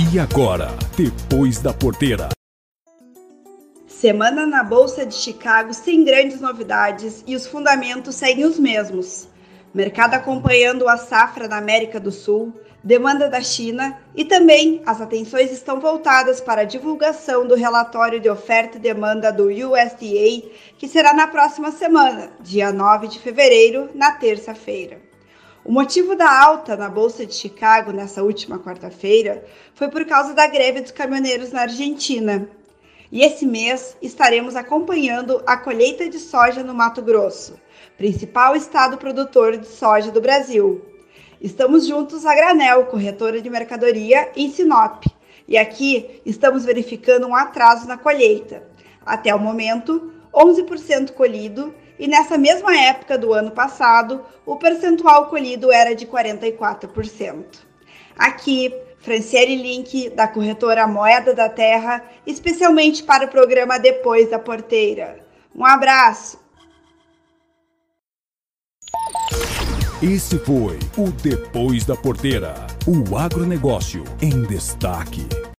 E agora, depois da porteira. Semana na Bolsa de Chicago sem grandes novidades e os fundamentos seguem os mesmos. Mercado acompanhando a safra na América do Sul, demanda da China e também as atenções estão voltadas para a divulgação do relatório de oferta e demanda do USDA, que será na próxima semana, dia 9 de fevereiro, na terça-feira. O motivo da alta na Bolsa de Chicago nessa última quarta-feira foi por causa da greve dos caminhoneiros na Argentina. E esse mês estaremos acompanhando a colheita de soja no Mato Grosso, principal estado produtor de soja do Brasil. Estamos juntos a Granel, corretora de mercadoria em Sinop, e aqui estamos verificando um atraso na colheita. Até o momento, 11% colhido e nessa mesma época do ano passado, o percentual colhido era de 44%. Aqui, Franciele Link, da corretora Moeda da Terra, especialmente para o programa Depois da Porteira. Um abraço! Esse foi o Depois da Porteira, o agronegócio em destaque.